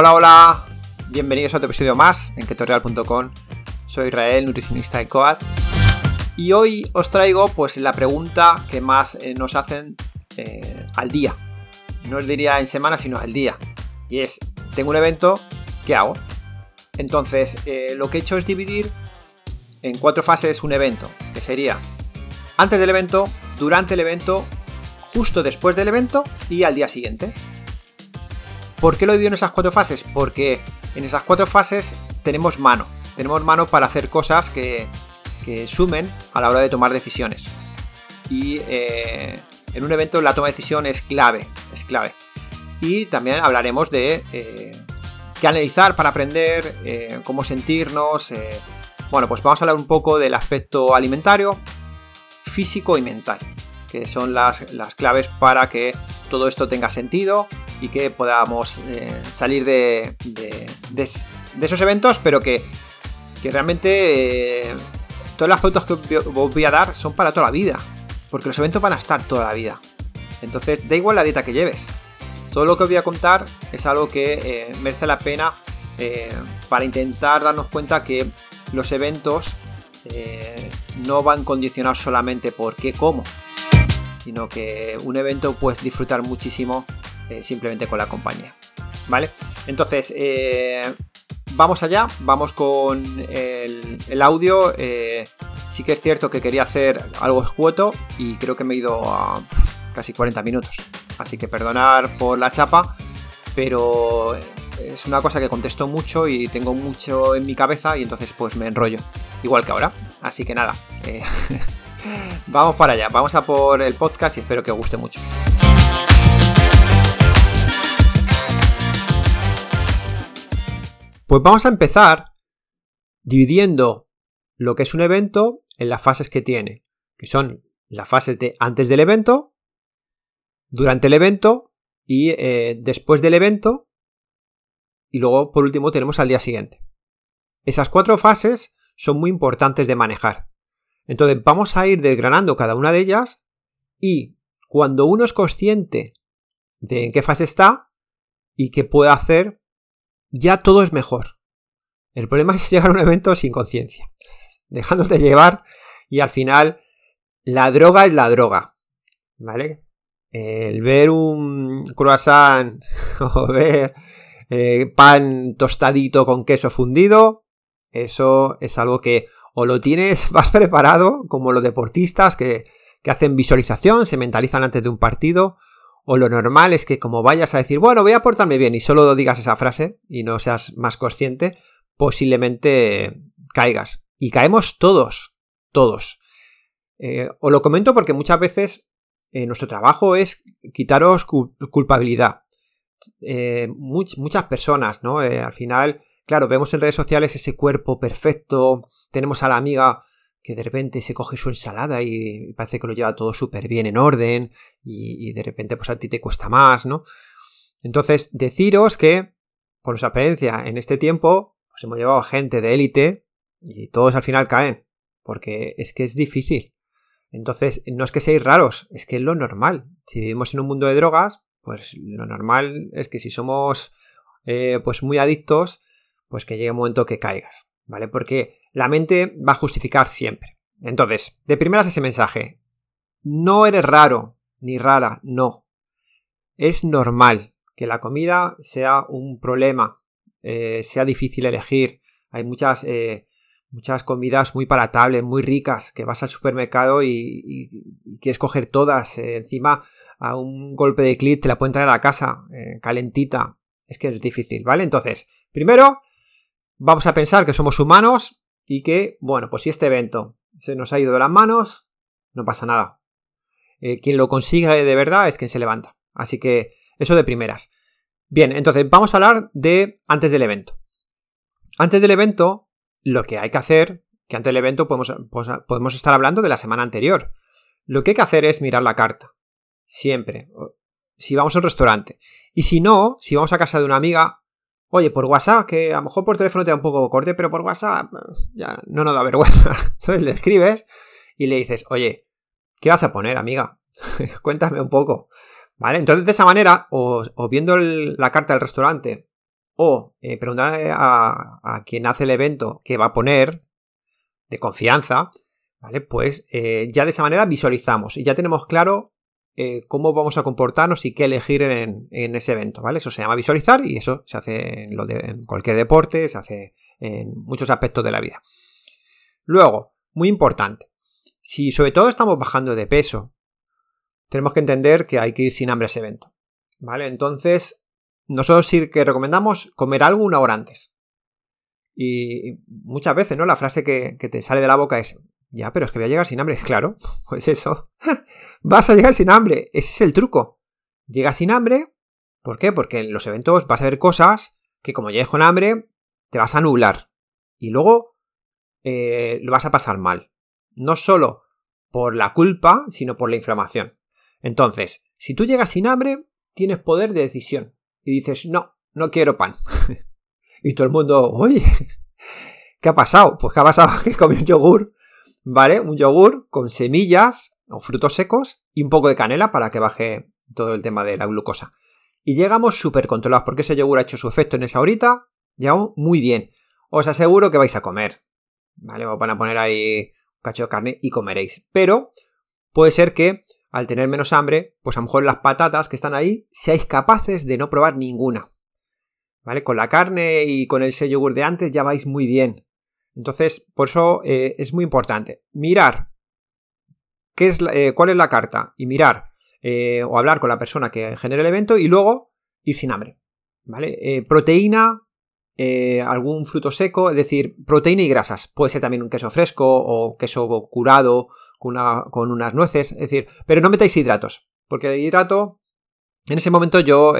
Hola, hola, bienvenidos a otro episodio más en ketorial.com. Soy Israel, nutricionista de COAD. Y hoy os traigo pues la pregunta que más eh, nos hacen eh, al día. No os diría en semana, sino al día. Y es, tengo un evento, ¿qué hago? Entonces, eh, lo que he hecho es dividir en cuatro fases un evento, que sería antes del evento, durante el evento, justo después del evento y al día siguiente. ¿Por qué lo he dividido en esas cuatro fases? Porque en esas cuatro fases tenemos mano. Tenemos mano para hacer cosas que, sumen a la hora de tomar decisiones. Y eh, en un evento la toma de decisión es clave. Es clave. Y también hablaremos de eh, qué analizar para aprender, eh, cómo sentirnos. bueno, pues vamos a hablar un poco del aspecto alimentario, físico y mental que son las, claves para que todo esto tenga sentido y que podamos eh, salir de, esos eventos, pero que, realmente eh, todas las fotos que os voy a dar son para toda la vida, porque los eventos van a estar toda la vida. Entonces, da igual la dieta que lleves. Todo lo que os voy a contar es algo que eh, merece la pena para intentar darnos cuenta que los eventos no van condicionados solamente por qué como, sino que un evento puedes disfrutar muchísimo eh, simplemente con la compañía. ¿Vale? Entonces, eh, vamos allá, vamos con el, audio. Eh, sí que es cierto que quería hacer algo escueto y creo que me he ido a casi 40 minutos. Así que perdonar por la chapa, pero es una cosa que contesto mucho y tengo mucho en mi cabeza y entonces pues me enrollo. Igual que ahora. Así que nada. Vamos para allá, vamos a por el podcast y espero que os guste mucho. Pues vamos a empezar dividiendo lo que es un evento en las fases que tiene, que son las fases de antes del evento, durante el evento y eh, después del evento, y luego por último tenemos al día siguiente. Esas cuatro fases son muy importantes de manejar. Entonces vamos a ir desgranando cada una de ellas y cuando uno es consciente de en qué fase está y qué puede hacer, ya todo es mejor. El problema es llegar a un evento sin conciencia, dejándote llevar y al final la droga es la droga. ¿Vale? El ver un croissant o ver eh, pan tostadito con queso fundido, eso es algo que o lo tienes más preparado, como los deportistas que, hacen visualización, se mentalizan antes de un partido, o lo normal es que como vayas a decir, bueno, voy a portarme bien y solo digas esa frase y no seas más consciente, posiblemente caigas. Y caemos todos, todos. Eh, os lo comento porque muchas veces eh, nuestro trabajo es quitaros culpabilidad. Eh, muchas personas, ¿no? al final, claro, vemos en redes sociales ese cuerpo perfecto, tenemos a la amiga que de repente se coge su ensalada y parece que lo lleva todo súper bien en orden y, de repente pues a ti te cuesta más, ¿no? Entonces, deciros que, por nuestra experiencia en este tiempo, pues hemos llevado a gente de élite y todos al final caen, porque es que es difícil. Entonces, no es que seáis raros, es que es lo normal. Si vivimos en un mundo de drogas, pues lo normal es que si somos eh, pues muy adictos, pues que llegue un momento que caigas, ¿vale? Porque la mente va a justificar siempre. Entonces, de primeras ese mensaje. No eres raro ni rara, no. Es normal que la comida sea un problema, eh, sea difícil elegir. Hay muchas, eh, muchas comidas muy palatables, muy ricas, que vas al supermercado y, quieres coger todas. Eh, encima, a un golpe de clic te la pueden traer a la casa, calentita. Es que es difícil, ¿vale? Entonces, primero, vamos a pensar que somos humanos y que, bueno, pues si este evento se nos ha ido de las manos, no pasa nada. Eh, quien lo consiga de verdad es quien se levanta. Así que eso de primeras. Bien, entonces vamos a hablar de antes del evento. Antes del evento, lo que hay que hacer, que antes del evento podemos, pues, podemos estar hablando de la semana anterior. Lo que hay que hacer es mirar la carta. Siempre. Si vamos a un restaurante. Y si no, si vamos a casa de una amiga, Oye, por WhatsApp, que a lo mejor por teléfono te da un poco corte, pero por WhatsApp ya no nos da vergüenza. Entonces le escribes y le dices, oye, ¿qué vas a poner, amiga? Cuéntame un poco. ¿Vale? Entonces de esa manera, o, viendo la carta del restaurante, o eh, preguntar a, quien hace el evento qué va a poner de confianza, ¿vale? Pues eh, ya de esa manera visualizamos y ya tenemos claro eh, cómo vamos a comportarnos y qué elegir en, ese evento, ¿vale? Eso se llama visualizar y eso se hace en, en cualquier deporte, se hace en muchos aspectos de la vida. Luego, muy importante, si sobre todo estamos bajando de peso, tenemos que entender que hay que ir sin hambre a ese evento, ¿vale? Entonces, nosotros sí que recomendamos comer algo una hora antes. Y muchas veces, ¿no? La frase que, te sale de la boca es, ya, pero es que voy a llegar sin hambre. Claro, pues eso. vas a llegar sin hambre. Ese es el truco. Llegas sin hambre. ¿Por qué? Porque en los eventos vas a ver cosas que como llegues con hambre, te vas a nublar. Y luego eh, lo vas a pasar mal. No solo por la culpa, sino por la inflamación. Entonces, si tú llegas sin hambre, tienes poder de decisión y dices, no, no quiero pan. y todo el mundo, oye, ¿qué ha pasado? Pues ¿qué ha pasado? Que comí un yogur, ¿vale? Un yogur con semillas o frutos secos y un poco de canela para que baje todo el tema de la glucosa. Y llegamos súper controlados porque ese yogur ha hecho su efecto en esa horita, llegamos muy bien. Os aseguro que vais a comer, ¿vale? Os van a poner ahí un cacho de carne y comeréis. Pero puede ser que al tener menos hambre, pues a lo mejor las patatas que están ahí, seáis capaces de no probar ninguna. ¿Vale? Con la carne y con el yogur de antes ya vais muy bien. Entonces, por eso eh, es muy importante mirar qué es eh, cuál es la carta y mirar eh, o hablar con la persona que genera el evento y luego ir sin hambre. ¿Vale? proteína, algún fruto seco, es decir, proteína y grasas. Puede ser también un queso fresco o queso curado con, unas nueces, es decir, pero no metáis hidratos, porque el hidrato, en ese momento yo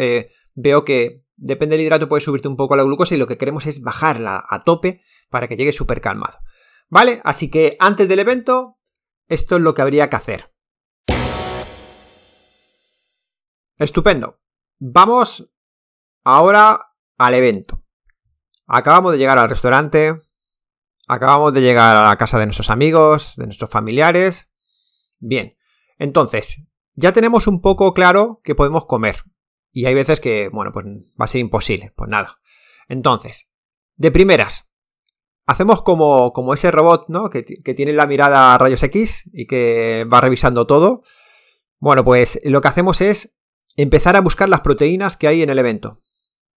veo que depende del hidrato puede subirte un poco la glucosa y lo que queremos es bajarla a tope para que llegue súper calmado. ¿Vale? Así que antes del evento, esto es lo que habría que hacer. Estupendo. Vamos ahora al evento. Acabamos de llegar al restaurante, Acabamos de llegar a la casa de nuestros amigos, de nuestros familiares. Bien, entonces, ya tenemos un poco claro que podemos comer. Y hay veces que, bueno, pues va a ser imposible. Pues nada. Entonces, de primeras, hacemos como, como ese robot, ¿no? Que, que, tiene la mirada a rayos X y que va revisando todo. Bueno, pues lo que hacemos es empezar a buscar las proteínas que hay en el evento.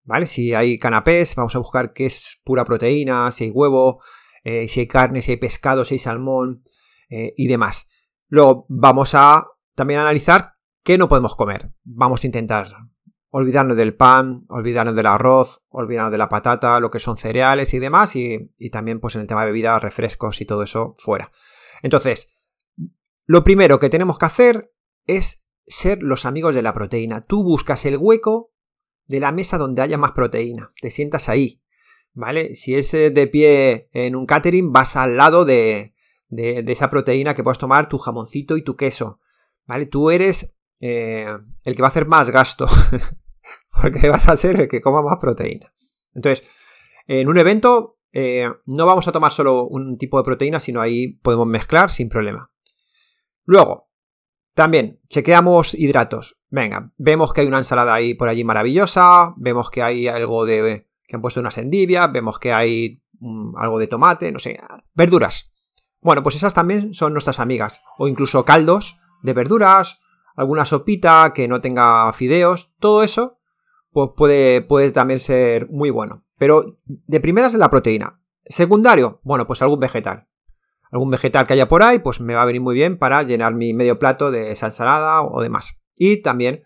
¿Vale? Si hay canapés, vamos a buscar qué es pura proteína, si hay huevo, eh, si hay carne, si hay pescado, si hay salmón eh, y demás. Luego vamos a también analizar qué no podemos comer. Vamos a intentar olvidarnos del pan, olvidarnos del arroz, olvidarnos de la patata, lo que son cereales y demás, y, y también pues en el tema de bebidas, refrescos y todo eso fuera. Entonces, lo primero que tenemos que hacer es ser los amigos de la proteína. Tú buscas el hueco de la mesa donde haya más proteína, te sientas ahí, ¿vale? Si es de pie en un catering, vas al lado de, de, esa proteína que puedes tomar tu jamoncito y tu queso, ¿vale? Tú eres eh, el que va a hacer más gasto, porque vas a ser el que coma más proteína. Entonces, en un evento eh, no vamos a tomar solo un tipo de proteína, sino ahí podemos mezclar sin problema. Luego, también chequeamos hidratos. Venga, vemos que hay una ensalada ahí por allí maravillosa, vemos que hay algo de que han puesto unas endivias, vemos que hay mm, algo de tomate, no sé, verduras. Bueno, pues esas también son nuestras amigas. O incluso caldos de verduras, alguna sopita que no tenga fideos, todo eso pues puede, puede también ser muy bueno. Pero de primeras es la proteína. Secundario, bueno, pues algún vegetal. Algún vegetal que haya por ahí, pues me va a venir muy bien para llenar mi medio plato de ensalada o demás. Y también,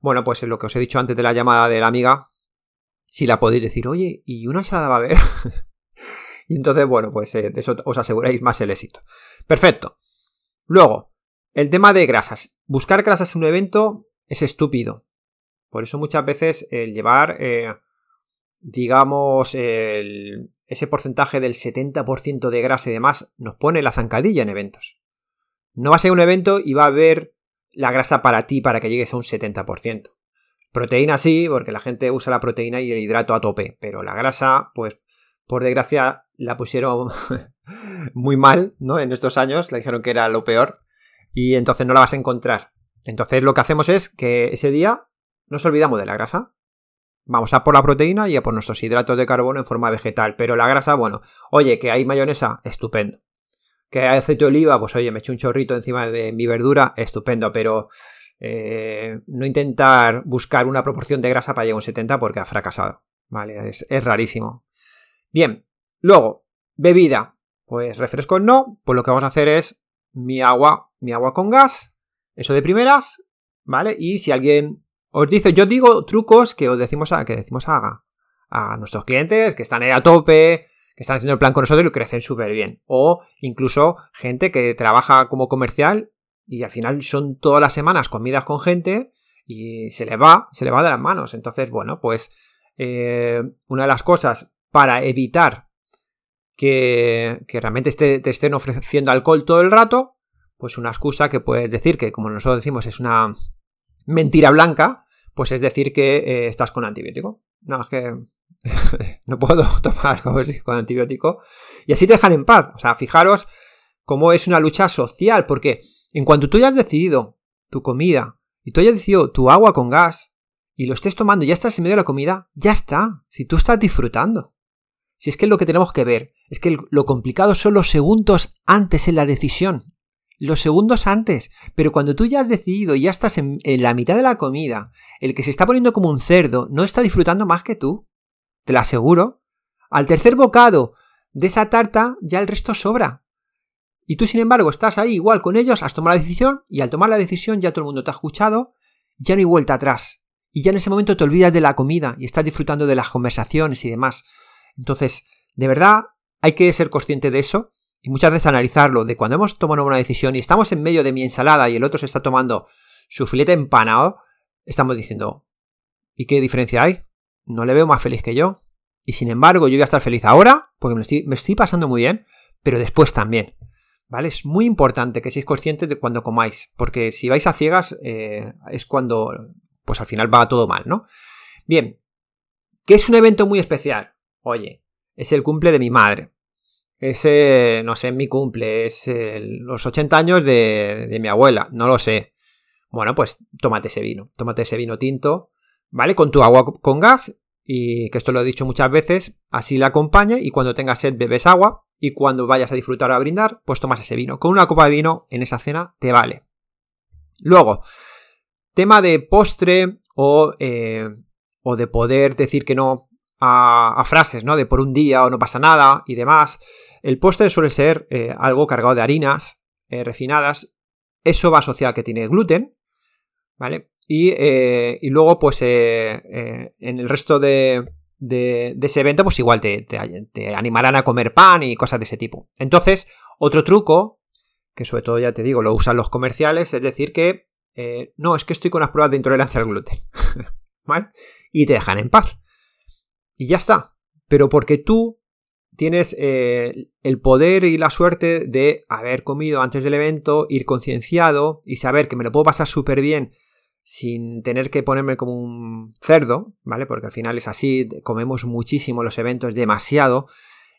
bueno, pues lo que os he dicho antes de la llamada de la amiga, si la podéis decir, oye, ¿y una ensalada va a haber? y entonces, bueno, pues eh, de eso os aseguráis más el éxito. Perfecto. Luego, el tema de grasas. Buscar grasas en un evento es estúpido. Por eso muchas veces el llevar, eh, digamos, ese porcentaje del 70% de grasa y demás nos pone la zancadilla en eventos. No va a ser un evento y va a haber la grasa para ti para que llegues a un 70%. Proteína sí, porque la gente usa la proteína y el hidrato a tope, pero la grasa, pues por desgracia la pusieron muy mal, ¿no? En estos años, le dijeron que era lo peor y entonces no la vas a encontrar. Entonces lo que hacemos es que ese día nos olvidamos de la grasa. Vamos a por la proteína y a por nuestros hidratos de carbono en forma vegetal. Pero la grasa, bueno, oye, que hay mayonesa, estupendo. Que hay aceite de oliva, pues oye, me echo un chorrito encima de mi verdura, estupendo. Pero eh, no intentar buscar una proporción de grasa para llegar a un 70 porque ha fracasado. Vale, es, rarísimo. Bien, luego, bebida. Pues refrescos no, pues lo que vamos a hacer es mi agua, mi agua con gas, eso de primeras, ¿vale? Y si alguien os dice, yo digo trucos que os decimos a, que decimos a, a nuestros clientes que están ahí a tope, que están haciendo el plan con nosotros y lo crecen súper bien. O incluso gente que trabaja como comercial y al final son todas las semanas comidas con gente y se le va, se le va de las manos. Entonces, bueno, pues eh, una de las cosas para evitar que, que realmente te estén ofreciendo alcohol todo el rato, pues una excusa que puedes decir que, como nosotros decimos, es una mentira blanca, pues es decir que eh, estás con antibiótico. No, es que no puedo tomar con antibiótico. Y así te dejan en paz. O sea, fijaros cómo es una lucha social, porque en cuanto tú ya has decidido tu comida y tú hayas decidido tu agua con gas y lo estés tomando y ya estás en medio de la comida, ya está. Si tú estás disfrutando. Si es que lo que tenemos que ver es que lo complicado son los segundos antes en la decisión los segundos antes. Pero cuando tú ya has decidido y ya estás en, la mitad de la comida, el que se está poniendo como un cerdo no está disfrutando más que tú. Te lo aseguro. Al tercer bocado de esa tarta ya el resto sobra. Y tú, sin embargo, estás ahí igual con ellos, has tomado la decisión y al tomar la decisión ya todo el mundo te ha escuchado, ya no hay vuelta atrás. Y ya en ese momento te olvidas de la comida y estás disfrutando de las conversaciones y demás. Entonces, de verdad, hay que ser consciente de eso y muchas veces analizarlo, de cuando hemos tomado una decisión y estamos en medio de mi ensalada y el otro se está tomando su filete empanado, estamos diciendo, ¿y qué diferencia hay? No le veo más feliz que yo. Y sin embargo, yo voy a estar feliz ahora, porque me estoy, pasando muy bien, pero después también. ¿Vale? Es muy importante que seáis conscientes de cuando comáis, porque si vais a ciegas eh, es cuando, pues al final va todo mal, ¿no? Bien, ¿qué es un evento muy especial? Oye, es el cumple de mi madre ese, no sé, mi cumple, es los 80 años de, mi abuela, no lo sé. Bueno, pues tómate ese vino, tómate ese vino tinto, ¿vale? Con tu agua con gas, y que esto lo he dicho muchas veces, así la acompañe y cuando tengas sed bebes agua y cuando vayas a disfrutar o a brindar, pues tomas ese vino. Con una copa de vino en esa cena te vale. Luego, tema de postre o, eh, o de poder decir que no a, frases, ¿no? De por un día o no pasa nada y demás. El postre suele ser eh, algo cargado de harinas eh, refinadas. Eso va asociado a que tiene gluten, ¿vale? Y, eh, luego, pues en el resto de, ese evento, pues igual te, te, animarán a comer pan y cosas de ese tipo. Entonces, otro truco, que sobre todo ya te digo, lo usan los comerciales, es decir que no, es que estoy con las pruebas de intolerancia al gluten, ¿vale? Y te dejan en paz. Y ya está. Pero porque tú tienes eh, el poder y la suerte de haber comido antes del evento, ir concienciado y saber que me lo puedo pasar súper bien sin tener que ponerme como un cerdo, ¿vale? Porque al final es así, comemos muchísimo los eventos, demasiado,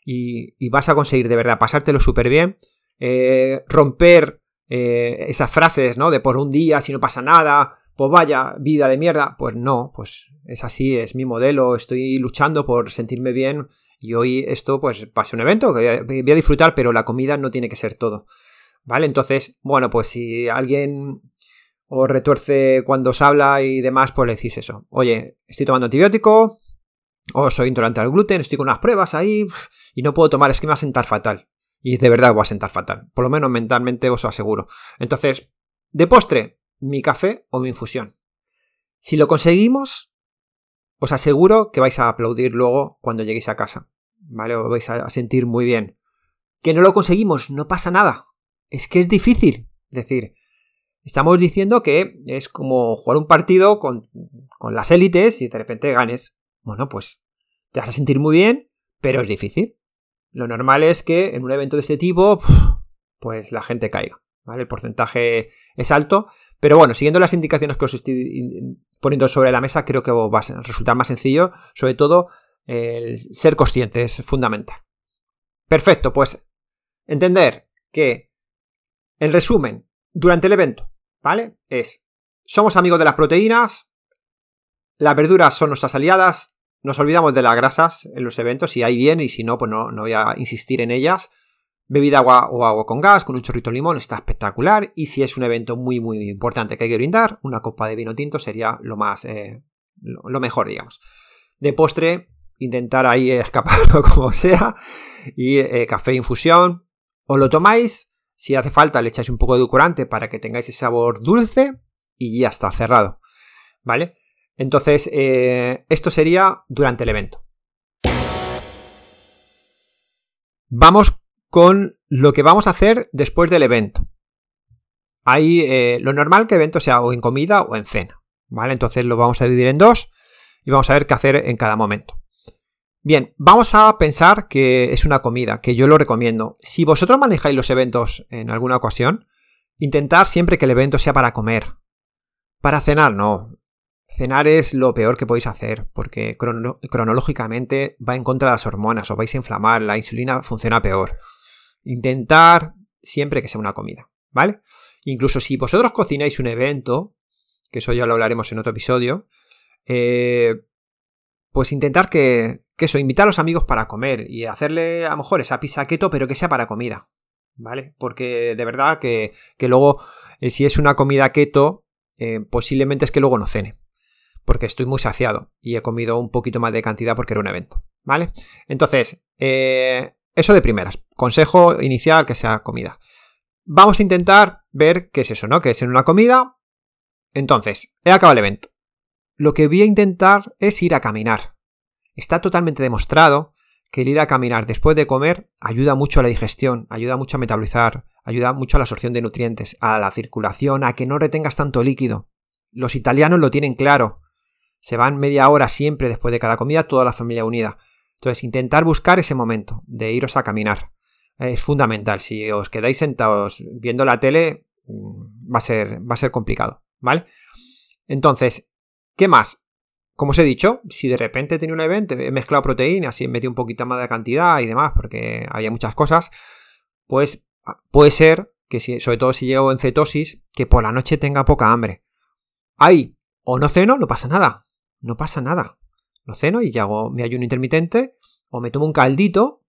y, vas a conseguir de verdad pasártelo súper bien, eh, romper eh, esas frases, ¿no? De por un día, si no pasa nada, pues vaya, vida de mierda. Pues no, pues es así, es mi modelo, estoy luchando por sentirme bien y hoy esto pues va un evento que voy a disfrutar, pero la comida no tiene que ser todo. ¿Vale? Entonces, bueno, pues si alguien os retuerce cuando os habla y demás, pues le decís eso. Oye, estoy tomando antibiótico, o soy intolerante al gluten, estoy con unas pruebas ahí y no puedo tomar, es que me va a sentar fatal. Y de verdad va a sentar fatal. Por lo menos mentalmente os lo aseguro. Entonces, de postre, mi café o mi infusión. Si lo conseguimos, os aseguro que vais a aplaudir luego cuando lleguéis a casa. ¿Vale? Os vais a sentir muy bien. Que no lo conseguimos, no pasa nada. Es que es difícil. Es decir, estamos diciendo que es como jugar un partido con, con las élites y de repente ganes. Bueno, pues te vas a sentir muy bien, pero es difícil. Lo normal es que en un evento de este tipo, pues la gente caiga. ¿Vale? El porcentaje es alto, pero bueno, siguiendo las indicaciones que os estoy poniendo sobre la mesa, creo que va a resultar más sencillo. Sobre todo, el ser consciente es fundamental. Perfecto, pues entender que, en resumen, durante el evento, ¿vale? Es, somos amigos de las proteínas, las verduras son nuestras aliadas, nos olvidamos de las grasas en los eventos, si hay bien y si no, pues no, no voy a insistir en ellas. Bebida agua o agua con gas, con un chorrito de limón, está espectacular. Y si es un evento muy, muy importante que hay que brindar, una copa de vino tinto sería lo más, eh, lo, mejor, digamos. De postre, intentar ahí escaparlo como sea. Y eh, café infusión. O lo tomáis, si hace falta le echáis un poco de edulcorante para que tengáis ese sabor dulce. Y ya está, cerrado. ¿Vale? Entonces, eh, esto sería durante el evento. Vamos con lo que vamos a hacer después del evento. Hay eh, lo normal que el evento sea o en comida o en cena. ¿Vale? Entonces lo vamos a dividir en dos y vamos a ver qué hacer en cada momento. Bien, vamos a pensar que es una comida, que yo lo recomiendo. Si vosotros manejáis los eventos en alguna ocasión, intentar siempre que el evento sea para comer. Para cenar, no. Cenar es lo peor que podéis hacer, porque cronológicamente va en contra de las hormonas, os vais a inflamar, la insulina funciona peor. Intentar siempre que sea una comida, ¿vale? Incluso si vosotros cocináis un evento, que eso ya lo hablaremos en otro episodio, eh, pues intentar que, que, eso, invitar a los amigos para comer y hacerle a lo mejor esa pizza keto, pero que sea para comida, ¿vale? Porque de verdad que, luego, eh, si es una comida keto, eh, posiblemente es que luego no cene, porque estoy muy saciado y he comido un poquito más de cantidad porque era un evento, ¿vale? Entonces, eso de primeras. Consejo inicial que sea comida. Vamos a intentar ver qué es eso, ¿no? Que es en una comida. Entonces, he acabado el evento. Lo que voy a intentar es ir a caminar. Está totalmente demostrado que el ir a caminar después de comer ayuda mucho a la digestión, ayuda mucho a metabolizar, ayuda mucho a la absorción de nutrientes, a la circulación, a que no retengas tanto líquido. Los italianos lo tienen claro. Se van media hora siempre después de cada comida, toda la familia unida. Entonces, intentar buscar ese momento de iros a caminar. Es fundamental. Si os quedáis sentados viendo la tele, mm, va a ser, va a ser complicado, ¿vale? Entonces, ¿qué más? Como os he dicho, si de repente tenía un evento, he mezclado proteínas y he metido un poquito más de cantidad y demás, porque había muchas cosas, pues ah, puede ser que, si, sobre todo si llego en cetosis, que por la noche tenga poca hambre. Ahí, o no ceno, no pasa nada. No pasa nada lo ceno y hago mi ayuno intermitente, o me tomo un caldito,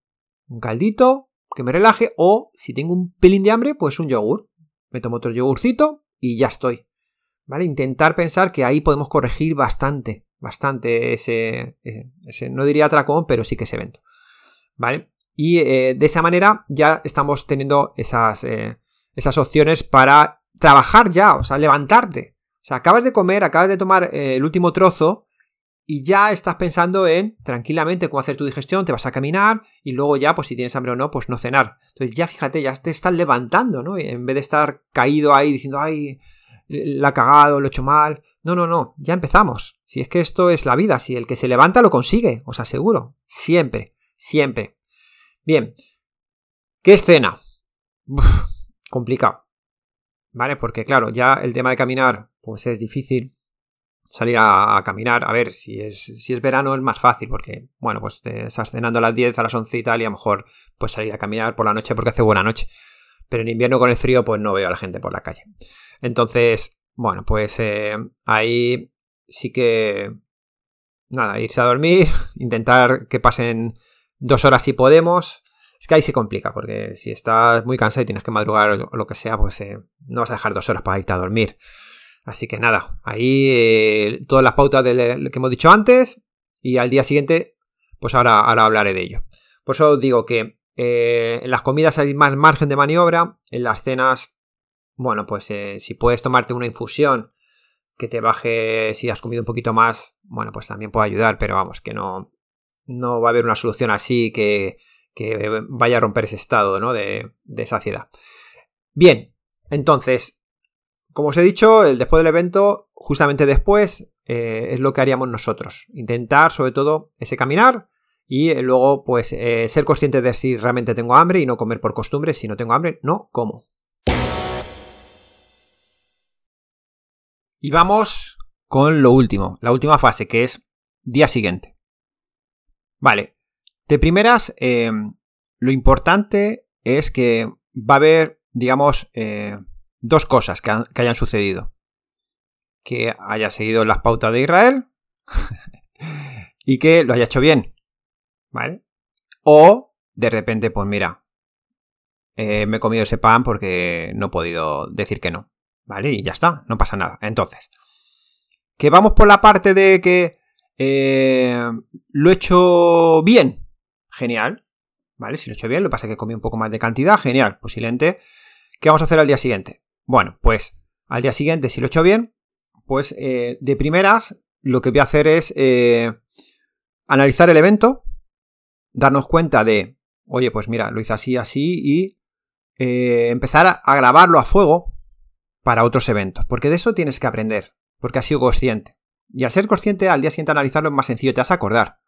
un caldito que me relaje, o si tengo un pelín de hambre, pues un yogur. Me tomo otro yogurcito y ya estoy. ¿Vale? Intentar pensar que ahí podemos corregir bastante, bastante ese, ese no diría atracón, pero sí que ese evento. ¿Vale? Y eh, de esa manera ya estamos teniendo esas, eh, esas opciones para trabajar ya, o sea, levantarte. O sea, acabas de comer, acabas de tomar eh, el último trozo y ya estás pensando en tranquilamente cómo hacer tu digestión, te vas a caminar y luego ya, pues si tienes hambre o no, pues no cenar. Entonces ya fíjate, ya te estás levantando, ¿no? En vez de estar caído ahí diciendo, ay, la ha cagado, lo he hecho mal. No, no, no, ya empezamos. Si es que esto es la vida, si el que se levanta lo consigue, os aseguro. Siempre, siempre. Bien, ¿qué escena? complicado. ¿Vale? Porque claro, ya el tema de caminar, pues es difícil salir a, caminar. A ver, si es, si es verano es más fácil porque, bueno, pues estás cenando a las 10, a las 11 y tal y a lo mejor pues salir a caminar por la noche porque hace buena noche. Pero en invierno con el frío pues no veo a la gente por la calle. Entonces, bueno, pues eh, ahí sí que... Nada, irse a dormir, intentar que pasen dos horas si podemos. Es que ahí se complica, porque si estás muy cansado y tienes que madrugar o lo que sea, pues eh, no vas a dejar dos horas para irte a dormir. Así que nada, ahí eh, todas las pautas que hemos dicho antes y al día siguiente, pues ahora, ahora hablaré de ello. Por eso digo que eh, en las comidas hay más margen de maniobra, en las cenas, bueno, pues eh, si puedes tomarte una infusión que te baje si has comido un poquito más, bueno, pues también puede ayudar, pero vamos, que no, no va a haber una solución así que, que vaya a romper ese estado ¿no? de, de saciedad. Bien, entonces, como os he dicho, el después del evento, justamente después, eh, es lo que haríamos nosotros. Intentar, sobre todo, ese caminar y eh, luego, pues, eh, ser consciente de si realmente tengo hambre y no comer por costumbre. Si no tengo hambre, no como. Y vamos con lo último, la última fase, que es día siguiente. Vale, de primeras, lo importante es que va a haber, digamos, dos cosas que, hayan sucedido. Que haya seguido las pautas de Israel, y que lo haya hecho bien. ¿Vale? O de repente, pues mira, eh, me he comido ese pan porque no he podido decir que no. ¿Vale? Y ya está, no pasa nada. Entonces, que vamos por la parte de que eh, lo he hecho bien. Genial. ¿Vale? Si lo he hecho bien, lo que pasa es que comí un poco más de cantidad. Genial. Posiblemente. ¿Qué vamos a hacer al día siguiente? Bueno, pues al día siguiente, si lo he hecho bien, pues eh, de primeras lo que voy a hacer es eh, analizar el evento, darnos cuenta de, oye, pues mira, lo hice así, así, y empezar a grabarlo a fuego para otros eventos. Porque de eso tienes que aprender, porque has sido consciente. Y al ser consciente, al día siguiente analizarlo es más sencillo, te vas a acordar.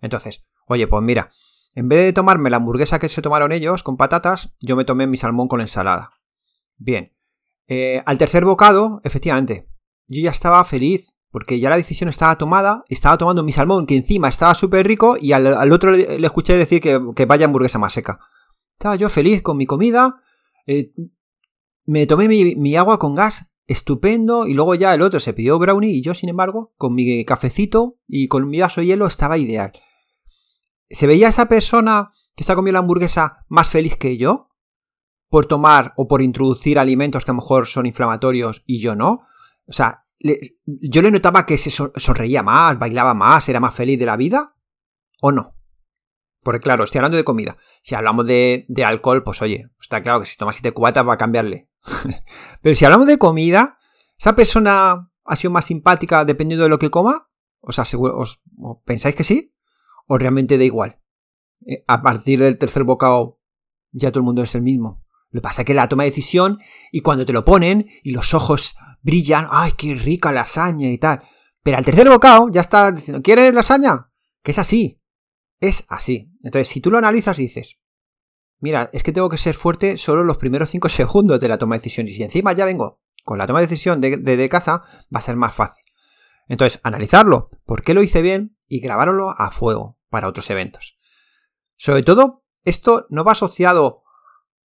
Entonces, oye, pues mira, en vez de tomarme la hamburguesa que se tomaron ellos con patatas, yo me tomé mi salmón con ensalada. Bien. Eh, al tercer bocado, efectivamente, yo ya estaba feliz, porque ya la decisión estaba tomada, estaba tomando mi salmón, que encima estaba súper rico, y al, otro le, escuché decir que, vaya hamburguesa más seca. Estaba yo feliz con mi comida, eh, me tomé mi, mi agua con gas estupendo. Y luego ya el otro se pidió brownie y yo, sin embargo, con mi cafecito y con mi vaso de hielo estaba ideal. ¿Se veía esa persona que está comiendo la hamburguesa más feliz que yo? Por tomar o por introducir alimentos que a lo mejor son inflamatorios y yo no. O sea, yo le notaba que se sonreía más, bailaba más, era más feliz de la vida. ¿O no? Porque claro, estoy hablando de comida. Si hablamos de, alcohol, pues oye, está claro que si tomas siete cubatas va a cambiarle Pero si hablamos de comida, ¿esa persona ha sido más simpática dependiendo de lo que coma? ¿Os, os, pensáis que sí? ¿O realmente da igual? Eh, a partir del tercer bocado ya todo el mundo es el mismo. Lo que pasa es que la toma de decisión y cuando te lo ponen y los ojos brillan, ¡ay, qué rica lasaña y tal! Pero al tercer bocado ya está diciendo, ¿quieres lasaña? Que es así. Es así. Entonces, si tú lo analizas dices, mira, es que tengo que ser fuerte solo los primeros 5 segundos de la toma de decisión. Y si encima ya vengo con la toma de decisión de, casa, va a ser más fácil. Entonces, analizarlo, por qué lo hice bien y grabarlo a fuego para otros eventos. Sobre todo, esto no va asociado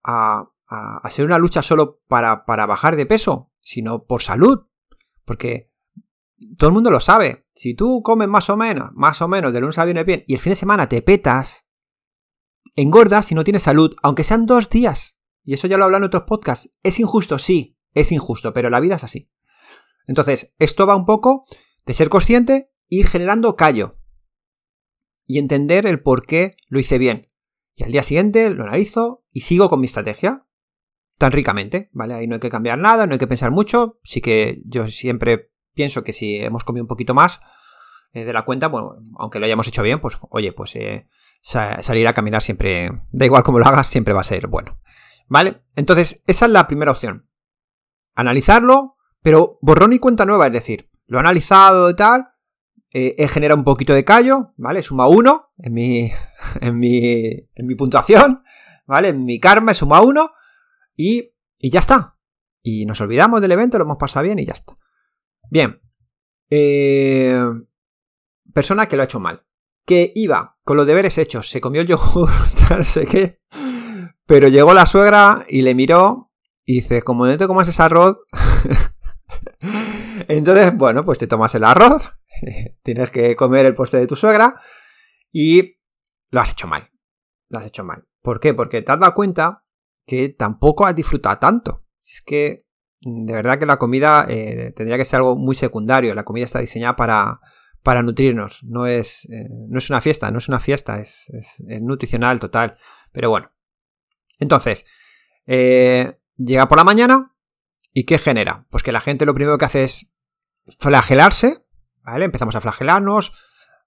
a, a, ser una lucha solo para, para bajar de peso, sino por salud. Porque todo el mundo lo sabe. Si tú comes más o menos, más o menos de lunes a viernes bien, y el fin de semana te petas, engorda si no tienes salud, aunque sean dos días. Y eso ya lo hablan en otros podcasts. ¿Es injusto? Sí, es injusto, pero la vida es así. Entonces, esto va un poco de ser consciente, ir generando callo y entender el por qué lo hice bien. Y al día siguiente lo analizo y sigo con mi estrategia tan ricamente, ¿vale? Ahí no hay que cambiar nada, no hay que pensar mucho. Sí que yo siempre pienso que si hemos comido un poquito más eh, de la cuenta, bueno, aunque lo hayamos hecho bien, pues oye, pues eh, salir a caminar siempre, da igual cómo lo hagas, siempre va a ser bueno. ¿Vale? Entonces, esa es la primera opción. Analizarlo, pero borrón y cuenta nueva, es decir, lo he analizado y tal, eh, he generado un poquito de callo, ¿vale? Suma uno en mi, en mi, en mi puntuación, ¿vale? En mi karma suma uno y, ya está. Y nos olvidamos del evento, lo hemos pasado bien y ya está. Bien. Eh, persona que lo ha hecho mal que iba con los deberes hechos, se comió el yogur, no sé qué, pero llegó la suegra y le miró y dice, como no te comas ese arroz, entonces, bueno, pues te tomas el arroz, tienes que comer el postre de tu suegra y lo has hecho mal, lo has hecho mal. ¿Por qué? Porque te has dado cuenta que tampoco has disfrutado tanto. Es que de verdad que la comida eh, tendría que ser algo muy secundario. La comida está diseñada para, para nutrirnos. No es, eh, no es una fiesta, no es una fiesta, es, nutricional total. Pero bueno. Entonces, eh, llega por la mañana y ¿qué genera? Pues que la gente lo primero que hace es flagelarse, ¿vale? Empezamos a flagelarnos.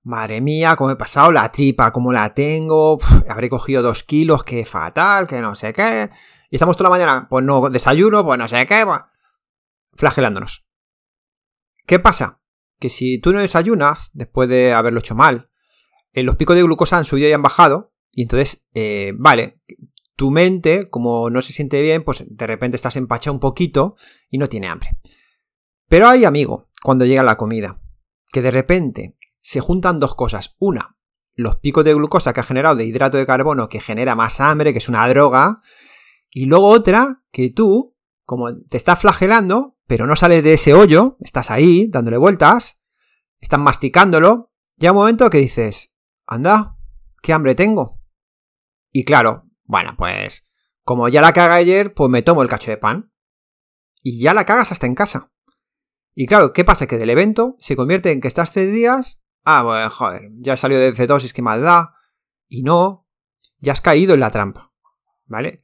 Madre mía, cómo he pasado la tripa, cómo la tengo, habré cogido dos kilos, qué fatal, que no sé qué. Y estamos toda la mañana, pues no desayuno, pues no sé qué, flagelándonos. ¿Qué pasa? que si tú no desayunas, después de haberlo hecho mal, eh, los picos de glucosa han subido y han bajado, y entonces, eh, vale, tu mente, como no se siente bien, pues de repente estás empachado un poquito y no tiene hambre. Pero hay, amigo, cuando llega la comida, que de repente se juntan dos cosas. Una, los picos de glucosa que ha generado de hidrato de carbono, que genera más hambre, que es una droga. Y luego otra, que tú, como te estás flagelando, pero no sales de ese hoyo, estás ahí dándole vueltas, están masticándolo, llega un momento que dices, anda, qué hambre tengo. Y claro, bueno, pues como ya la caga ayer, pues me tomo el cacho de pan. Y ya la cagas hasta en casa. Y claro, ¿qué pasa? Que del evento se convierte en que estás tres días. Ah, bueno, joder, ya salió de cetosis, que mal da. Y no, ya has caído en la trampa. ¿Vale?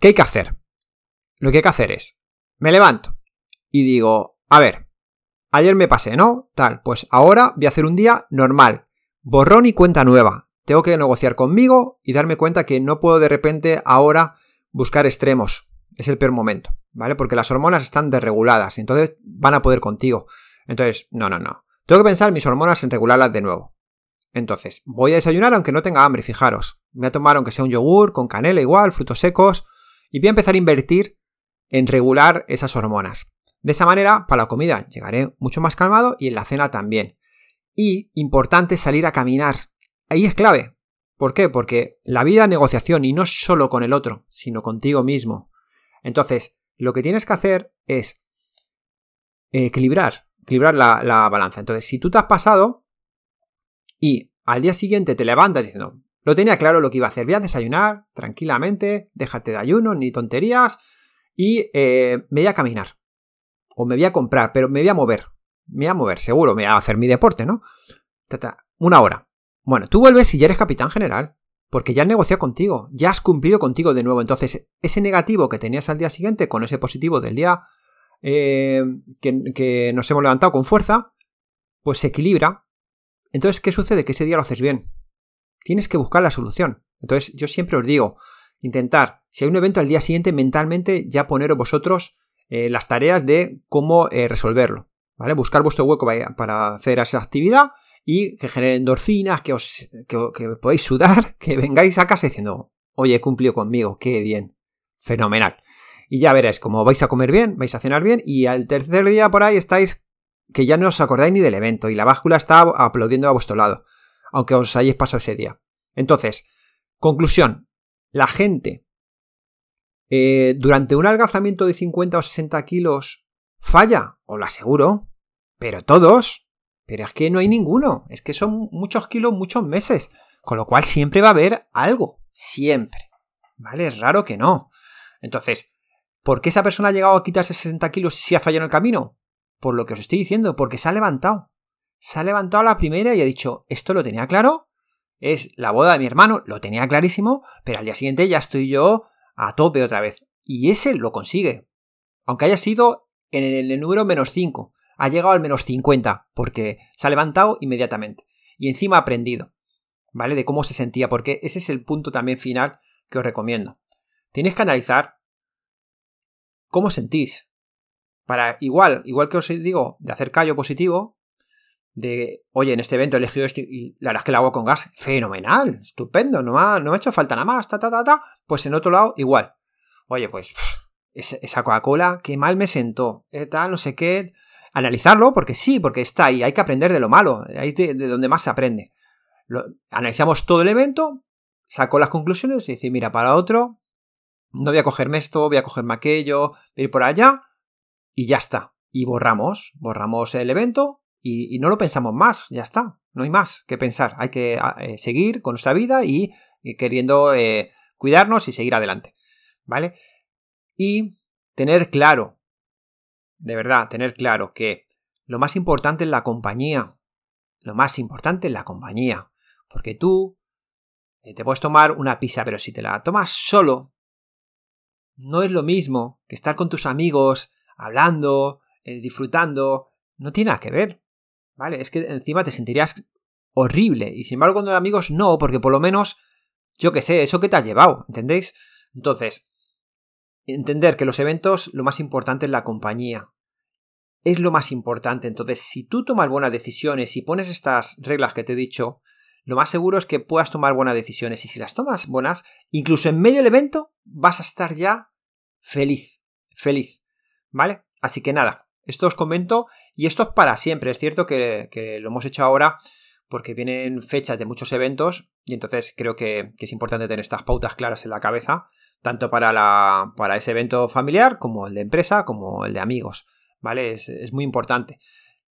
¿Qué hay que hacer? Lo que hay que hacer es, me levanto y digo, a ver, ayer me pasé, ¿no? Tal, pues ahora voy a hacer un día normal, borrón y cuenta nueva. Tengo que negociar conmigo y darme cuenta que no puedo de repente ahora buscar extremos. Es el peor momento, ¿vale? Porque las hormonas están desreguladas, entonces van a poder contigo. Entonces, no, no, no. Tengo que pensar mis hormonas en regularlas de nuevo. Entonces, voy a desayunar aunque no tenga hambre, fijaros. Voy a tomar aunque sea un yogur, con canela igual, frutos secos, y voy a empezar a invertir en regular esas hormonas. De esa manera, para la comida llegaré mucho más calmado y en la cena también. Y importante salir a caminar. Ahí es clave. ¿Por qué? Porque la vida es negociación y no solo con el otro, sino contigo mismo. Entonces, lo que tienes que hacer es equilibrar, equilibrar la, la balanza. Entonces, si tú te has pasado y al día siguiente te levantas diciendo, lo tenía claro lo que iba a hacer, voy a desayunar tranquilamente, déjate de ayuno, ni tonterías, y eh, me voy a caminar. O me voy a comprar, pero me voy a mover. Me voy a mover, seguro, me voy a hacer mi deporte, ¿no? Una hora. Bueno, tú vuelves y ya eres capitán general. Porque ya has negociado contigo, ya has cumplido contigo de nuevo. Entonces, ese negativo que tenías al día siguiente con ese positivo del día eh, que, que nos hemos levantado con fuerza, pues se equilibra. Entonces, ¿qué sucede? Que ese día lo haces bien. Tienes que buscar la solución. Entonces, yo siempre os digo, intentar, si hay un evento al día siguiente, mentalmente ya poneros vosotros eh, las tareas de cómo eh, resolverlo. ¿Vale? Buscar vuestro hueco para hacer esa actividad y que genere endorfinas, que os que, podáis sudar, que vengáis a casa diciendo, oye, he cumplido conmigo, qué bien, fenomenal. Y ya veréis, como vais a comer bien, vais a cenar bien, y al tercer día por ahí estáis que ya no os acordáis ni del evento, y la báscula está aplaudiendo a vuestro lado, aunque os hayáis pasado ese día. Entonces, conclusión, la gente eh, durante un algazamiento de 50 o 60 kilos falla, os lo aseguro, pero todos, pero es que no hay ninguno, es que son muchos kilos, muchos meses, con lo cual siempre va a haber algo, siempre, ¿vale? Es raro que no. Entonces, ¿por qué esa persona ha llegado a quitarse 60 kilos si ha fallado en el camino? Por lo que os estoy diciendo, porque se ha levantado. Se ha levantado la primera y ha dicho, esto lo tenía claro, es la boda de mi hermano, lo tenía clarísimo, pero al día siguiente ya estoy yo a tope otra vez. Y ese lo consigue. Aunque haya sido en el número menos 5. Ha llegado al menos 50, porque se ha levantado inmediatamente. Y encima ha aprendido, ¿vale? De cómo se sentía, porque ese es el punto también final que os recomiendo. Tienes que analizar cómo sentís. Para igual, igual que os digo, de hacer callo positivo, de, oye, en este evento he elegido esto y la verdad es que lo hago con gas, fenomenal, estupendo, no me ha, no ha hecho falta nada más, ta, ta, ta, ta, pues en otro lado igual. Oye, pues esa Coca-Cola, qué mal me sentó, eh, tal, no sé qué. Analizarlo, porque sí, porque está ahí, hay que aprender de lo malo, ahí de, donde más se aprende. analizamos todo el evento, saco las conclusiones y decir, mira, para otro, no voy a cogerme esto, voy a cogerme aquello, voy a ir por allá, y ya está. Y borramos, borramos el evento, y, no lo pensamos más, ya está, no hay más que pensar, hay que eh, seguir con nuestra vida y, queriendo eh, cuidarnos y seguir adelante, ¿vale? Y tener claro, de verdad, tener claro que lo más importante es la compañía, lo más importante es la compañía, porque tú eh, te puedes tomar una pizza, pero si te la tomas solo, no es lo mismo que estar con tus amigos, hablando, disfrutando, no tiene nada que ver. ¿vale? Es que encima te sentirías horrible. Y sin embargo, cuando amigos, no, porque por lo menos, yo qué sé, eso que te ha llevado, ¿entendéis? Entonces, entender que los eventos, lo más importante es la compañía. Es lo más importante. Entonces, si tú tomas buenas decisiones y pones estas reglas que te he dicho, lo más seguro es que puedas tomar buenas decisiones. Y si las tomas buenas, incluso en medio del evento, vas a estar ya feliz. Feliz. ¿Vale? Así que nada, esto os comento y esto es para siempre. Es cierto que, lo hemos hecho ahora porque vienen fechas de muchos eventos y entonces creo que, es importante tener estas pautas claras en la cabeza, tanto para, la, para ese evento familiar como el de empresa, como el de amigos. ¿Vale? Es, muy importante.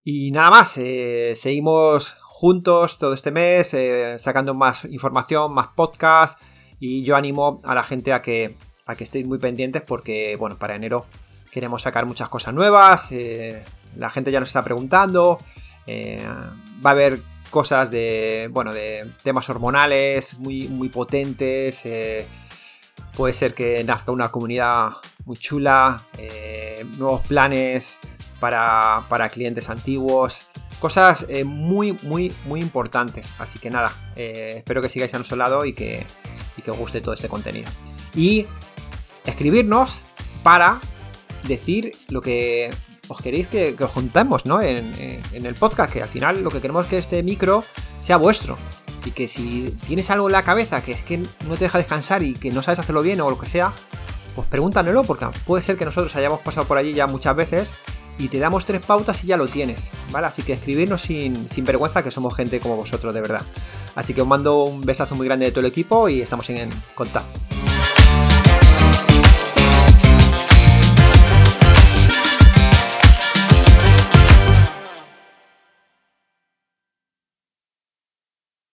Y nada más, eh, seguimos juntos todo este mes, eh, sacando más información, más podcasts. Y yo animo a la gente a que, a que estéis muy pendientes porque, bueno, para enero queremos sacar muchas cosas nuevas. Eh, la gente ya nos está preguntando. va a haber cosas de, bueno, de temas hormonales muy, muy potentes. puede ser que nazca una comunidad muy chula. nuevos planes para, clientes antiguos. Cosas eh, muy, muy, muy importantes. Así que nada, eh, espero que sigáis a nuestro lado y que, que os guste todo este contenido. Y escribirnos para decir lo que os queréis que, os contemos ¿no? En, en, el podcast, que al final lo que queremos es que este micro sea vuestro. Y que si tienes algo en la cabeza que es que no te deja descansar y que no sabes hacerlo bien o lo que sea, pues pregúntanoslo, porque puede ser que nosotros hayamos pasado por allí ya muchas veces y te damos tres pautas y ya lo tienes, ¿vale? Así que escribirnos sin, sin vergüenza que somos gente como vosotros de verdad. Así que os mando un besazo muy grande de todo el equipo y estamos en contacto.